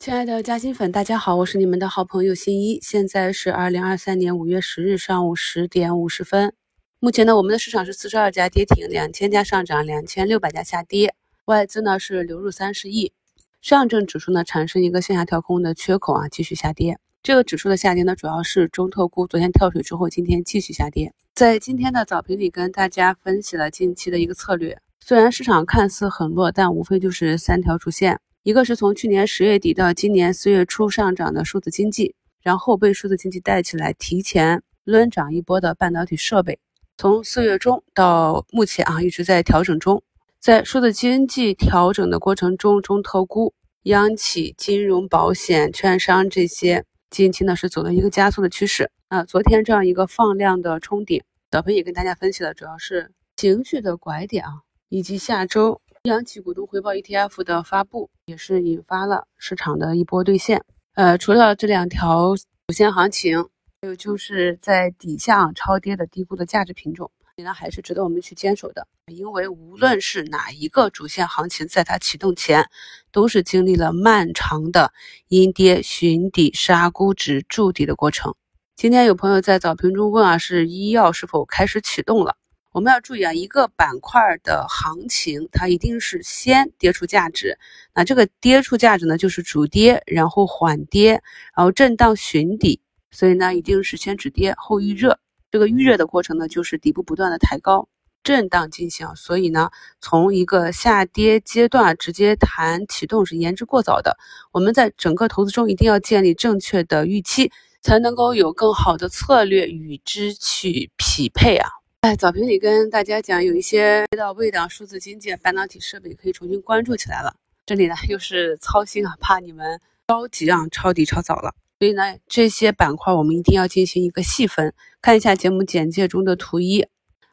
亲爱的嘉兴粉，大家好，我是你们的好朋友新一。现在是二零二三年五月十日上午十点五十分。目前呢，我们的市场是四十二家跌停，两千家上涨，两千六百家下跌。外资呢是流入三十亿。上证指数呢产生一个向下跳空的缺口啊，继续下跌。这个指数的下跌呢，主要是中特估昨天跳水之后，今天继续下跌。在今天的早评里跟大家分析了近期的一个策略。虽然市场看似很弱，但无非就是三条主线。一个是从去年十月底到今年四月初上涨的数字经济，然后被数字经济带起来，提前抡涨一波的半导体设备，从四月中到目前啊一直在调整中。在数字经济调整的过程中，中特估、央企、金融、保险、券商这些近期呢是走了一个加速的趋势。啊，昨天这样一个放量的冲顶，小鹏也跟大家分析了，主要是情绪的拐点啊，以及下周。央企股东回报 ETF 的发布也是引发了市场的一波兑现。呃，除了这两条主线行情，还有就是在底下超跌的低估的价值品种，呢还是值得我们去坚守的。因为无论是哪一个主线行情，在它启动前，都是经历了漫长的阴跌、寻底、杀估值、筑底的过程。今天有朋友在早评中问啊，是医药是否开始启动了？我们要注意啊，一个板块的行情，它一定是先跌出价值，那这个跌出价值呢，就是主跌，然后缓跌，然后震荡寻底，所以呢，一定是先止跌后预热。这个预热的过程呢，就是底部不断的抬高，震荡进行。所以呢，从一个下跌阶段直接谈启动是言之过早的。我们在整个投资中一定要建立正确的预期，才能够有更好的策略与之去匹配啊。在早评里跟大家讲，有一些到位的数字经济、半导体设备可以重新关注起来了。这里呢又是操心啊，怕你们着急啊，抄底抄早了。所以呢，这些板块我们一定要进行一个细分。看一下节目简介中的图一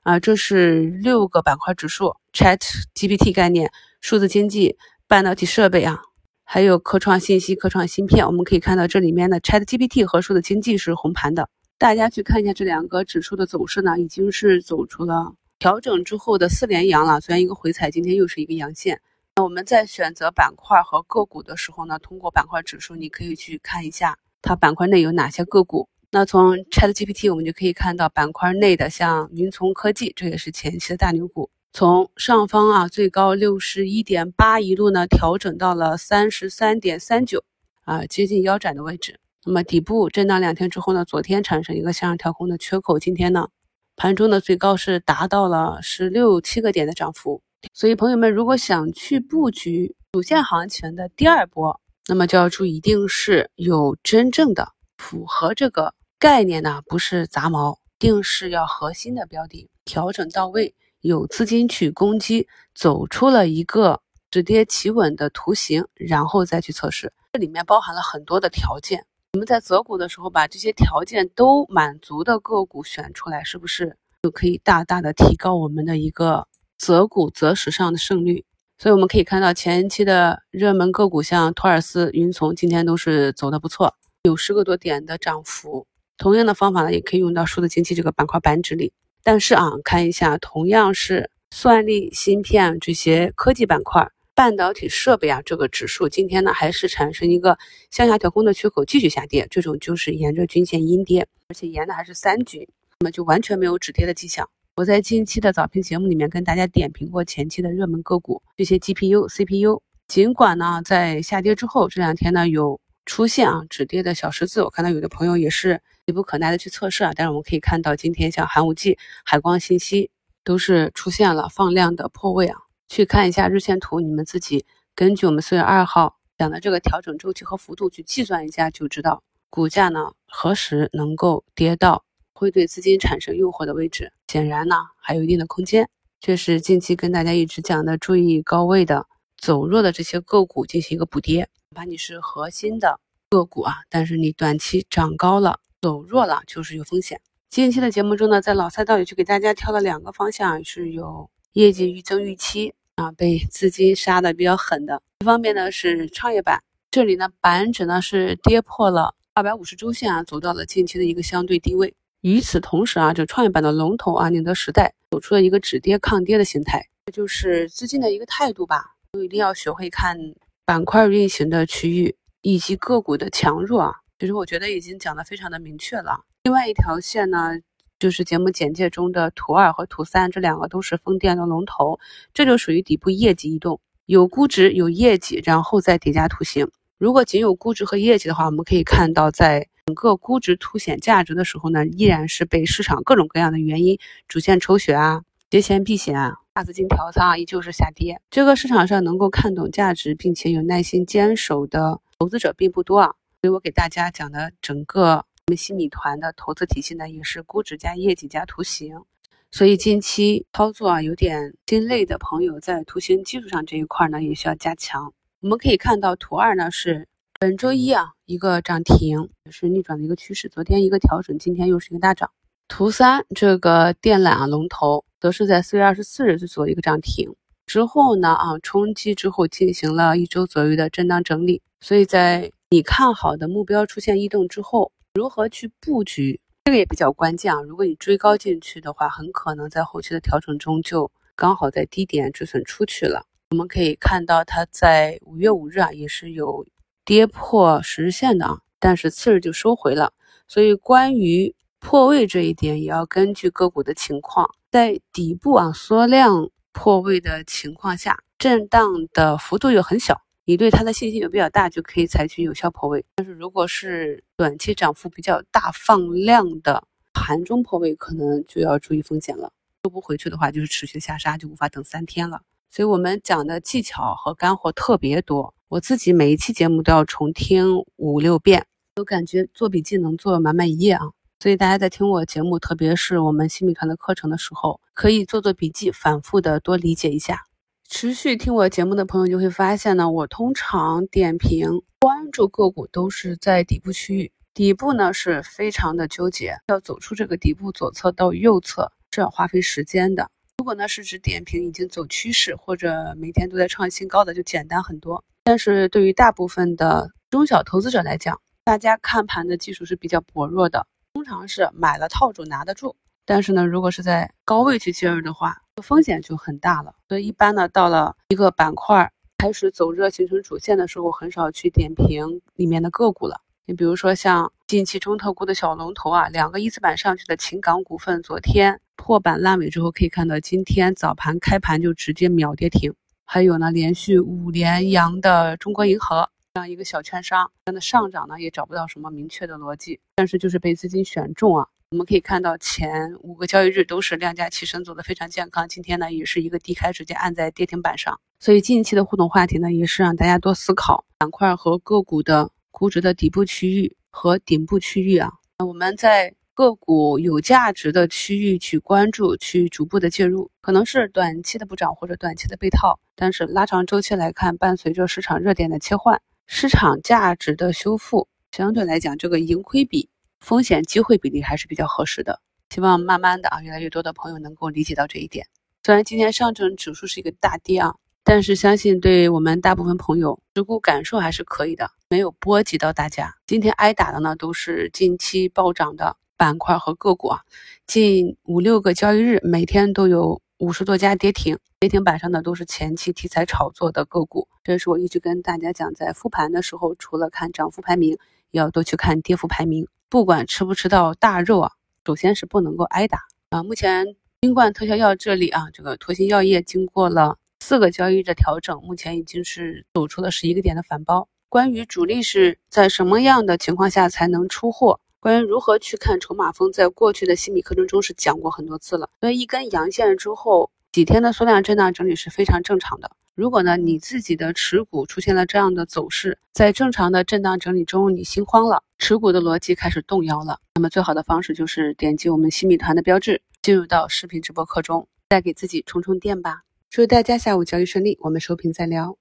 啊，这是六个板块指数：Chat GPT 概念、数字经济、半导体设备啊，还有科创信息、科创芯片。我们可以看到这里面的 Chat GPT 和数字经济是红盘的。大家去看一下这两个指数的走势呢，已经是走出了调整之后的四连阳了。虽然一个回踩，今天又是一个阳线。那我们在选择板块和个股的时候呢，通过板块指数，你可以去看一下它板块内有哪些个股。那从 ChatGPT 我们就可以看到板块内的像云从科技，这也是前期的大牛股。从上方啊最高六十一点八一路呢调整到了三十三点三九啊，接近腰斩的位置。那么底部震荡两天之后呢，昨天产生一个向上跳空的缺口，今天呢盘中的最高是达到了十六七个点的涨幅。所以朋友们如果想去布局主线行情的第二波，那么就要注意，一定是有真正的符合这个概念呢，不是杂毛，定是要核心的标的，调整到位，有资金去攻击，走出了一个止跌企稳的图形，然后再去测试，这里面包含了很多的条件。我们在择股的时候，把这些条件都满足的个股选出来，是不是就可以大大的提高我们的一个择股择时上的胜率？所以我们可以看到前期的热门个股，像托尔斯、云从，今天都是走的不错，有十个多点的涨幅。同样的方法呢，也可以用到数字经济这个板块板指里。但是啊，看一下，同样是算力、芯片这些科技板块。半导体设备啊，这个指数今天呢还是产生一个向下调空的缺口，继续下跌，这种就是沿着均线阴跌，而且沿的还是三均，那么就完全没有止跌的迹象。我在近期的早评节目里面跟大家点评过前期的热门个股，这些 GPU、CPU，尽管呢在下跌之后这两天呢有出现啊止跌的小十字，我看到有的朋友也是急不可耐的去测试啊，但是我们可以看到今天像寒武纪、海光信息都是出现了放量的破位啊。去看一下日线图，你们自己根据我们四月二号讲的这个调整周期和幅度去计算一下，就知道股价呢何时能够跌到会对资金产生诱惑的位置。显然呢还有一定的空间，这是近期跟大家一直讲的，注意高位的走弱的这些个股进行一个补跌。哪怕你是核心的个股啊，但是你短期涨高了走弱了就是有风险。近期的节目中呢，在老赛道里去给大家挑了两个方向，是有。业绩预增预期啊，被资金杀的比较狠的。一方面呢是创业板，这里呢板指呢是跌破了二百五十周线啊，走到了近期的一个相对低位。与此同时啊，就创业板的龙头啊宁德时代走出了一个止跌抗跌的形态，这就是资金的一个态度吧。都一定要学会看板块运行的区域，以及个股的强弱啊，其实我觉得已经讲的非常的明确了。另外一条线呢，就是节目简介中的图二和图三，这两个都是风电的龙头，这就属于底部业绩异动，有估值有业绩，然后再叠加图形。如果仅有估值和业绩的话，我们可以看到，在整个估值凸显价值的时候呢，依然是被市场各种各样的原因主线抽血啊、节前避险啊、大资金调仓啊，依旧是下跌。这个市场上能够看懂价值并且有耐心坚守的投资者并不多啊，所以我给大家讲的整个我们新米团的投资体系呢，也是估值加业绩加图形。所以近期操作啊有点心累的朋友，在图形技术上这一块呢，也需要加强。我们可以看到，图二呢是本周一啊一个涨停，也是逆转的一个趋势。昨天一个调整，今天又是一个大涨。图三这个电缆啊龙头，则是在四月二十四日做一个涨停之后呢啊冲击之后进行了一周左右的震荡整理。所以在你看好的目标出现异动之后，如何去布局，这个也比较关键啊。如果你追高进去的话，很可能在后期的调整中就刚好在低点止损出去了。我们可以看到，它在五月五日啊，也是有跌破十日线的啊，但是次日就收回了。所以关于破位这一点，也要根据个股的情况，在底部啊缩量破位的情况下，震荡的幅度又很小，你对它的信心有比较大，就可以采取有效破位。但是如果是短期涨幅比较大、放量的盘中破位，可能就要注意风险了。收不回去的话，就是持续下杀，就无法等三天了。所以我们讲的技巧和干货特别多，我自己每一期节目都要重听五六遍，都感觉做笔记能做满满一页啊。所以大家在听我节目，特别是我们新米团的课程的时候，可以做做笔记，反复的多理解一下。持续听我节目的朋友就会发现呢，我通常点评关注个股都是在底部区域，底部呢是非常的纠结，要走出这个底部左侧到右侧是要花费时间的。如果呢是指点评已经走趋势或者每天都在创新高的，就简单很多。但是对于大部分的中小投资者来讲，大家看盘的技术是比较薄弱的，通常是买了套住拿得住。但是呢，如果是在高位去介入的话，风险就很大了。所以一般呢，到了一个板块开始走热形成主线的时候，很少去点评里面的个股了。你比如说像近期中特估的小龙头啊，两个一字板上去的秦港股份，昨天。破板烂尾之后，可以看到今天早盘开盘就直接秒跌停。还有呢，连续五连阳的中国银河这样一个小券商，它的上涨呢也找不到什么明确的逻辑，但是就是被资金选中啊。我们可以看到前五个交易日都是量价齐升，走的非常健康。今天呢也是一个低开直接按在跌停板上。所以近期的互动话题呢，也是让大家多思考板块和个股的估值的底部区域和顶部区域啊。我们在。个股有价值的区域去关注，去逐步的介入，可能是短期的不涨或者短期的被套，但是拉长周期来看，伴随着市场热点的切换，市场价值的修复，相对来讲，这个盈亏比、风险机会比例还是比较合适的。希望慢慢的啊，越来越多的朋友能够理解到这一点。虽然今天上证指数是一个大跌啊，但是相信对我们大部分朋友持股感受还是可以的，没有波及到大家。今天挨打的呢，都是近期暴涨的。板块和个股啊，近五六个交易日，每天都有五十多家跌停，跌停板上的都是前期题材炒作的个股。这是我一直跟大家讲，在复盘的时候，除了看涨幅排名，也要多去看跌幅排名。不管吃不吃到大肉啊，首先是不能够挨打啊。目前新冠特效药这里啊，这个托新药业经过了四个交易日的调整，目前已经是走出了十一个点的反包。关于主力是在什么样的情况下才能出货？关于如何去看筹码峰，在过去的新米课程中是讲过很多次了。所以一根阳线之后，几天的缩量震荡整理是非常正常的。如果呢你自己的持股出现了这样的走势，在正常的震荡整理中你心慌了，持股的逻辑开始动摇了，那么最好的方式就是点击我们新米团的标志，进入到视频直播课中，再给自己充充电吧。祝大家下午交易顺利，我们收评再聊。